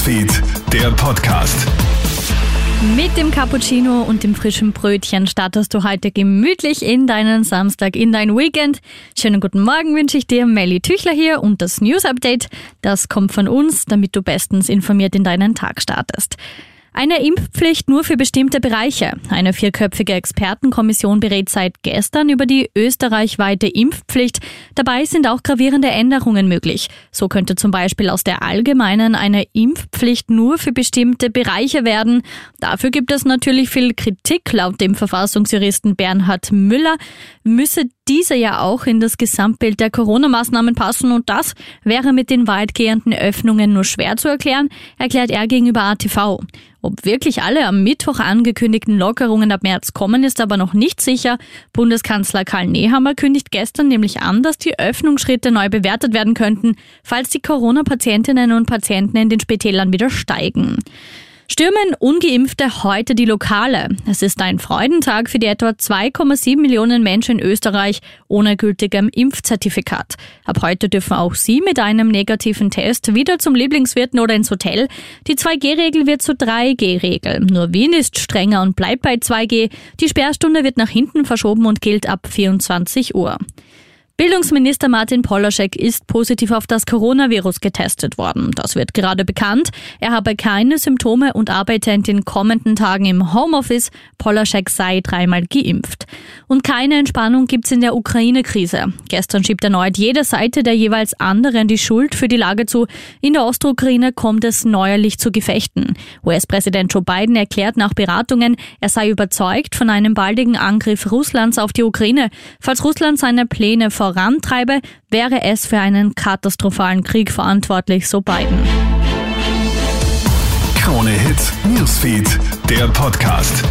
Newsfeed, der Podcast. Mit dem Cappuccino und dem frischen Brötchen startest du heute gemütlich in deinen Samstag, in dein Weekend. Schönen guten Morgen wünsche ich dir. Melly Tüchler hier und das News Update, das kommt von uns, damit du bestens informiert in deinen Tag startest. Eine Impfpflicht nur für bestimmte Bereiche. Eine vierköpfige Expertenkommission berät seit gestern über die österreichweite Impfpflicht. Dabei sind auch gravierende Änderungen möglich. So könnte zum Beispiel aus der allgemeinen eine Impfpflicht nur für bestimmte Bereiche werden. Dafür gibt es natürlich viel Kritik. Laut dem Verfassungsjuristen Bernhard Müller müsse diese ja auch in das Gesamtbild der Corona-Maßnahmen passen und das wäre mit den weitgehenden Öffnungen nur schwer zu erklären, erklärt er gegenüber ATV. Ob wirklich alle am Mittwoch angekündigten Lockerungen ab März kommen, ist aber noch nicht sicher. Bundeskanzler Karl Nehammer kündigt gestern nämlich an, dass die Öffnungsschritte neu bewertet werden könnten, falls die Corona-Patientinnen und Patienten in den Spitälern wieder steigen. Stürmen ungeimpfte heute die Lokale. Es ist ein Freudentag für die etwa 2,7 Millionen Menschen in Österreich ohne gültigem Impfzertifikat. Ab heute dürfen auch sie mit einem negativen Test wieder zum Lieblingswirten oder ins Hotel. Die 2G-Regel wird zur 3G-Regel. Nur Wien ist strenger und bleibt bei 2G. Die Sperrstunde wird nach hinten verschoben und gilt ab 24 Uhr. Bildungsminister Martin Polaschek ist positiv auf das Coronavirus getestet worden. Das wird gerade bekannt. Er habe keine Symptome und arbeite in den kommenden Tagen im Homeoffice. Polaschek sei dreimal geimpft. Und keine Entspannung gibt's in der Ukraine-Krise. Gestern schiebt erneut jede Seite der jeweils anderen die Schuld für die Lage zu. In der Ostukraine kommt es neuerlich zu Gefechten. US-Präsident Joe Biden erklärt nach Beratungen, er sei überzeugt von einem baldigen Angriff Russlands auf die Ukraine. Falls Russland seine Pläne vor vorantreibe, wäre es für einen katastrophalen Krieg verantwortlich, so Biden. Krone Hits, Newsfeed, der Podcast.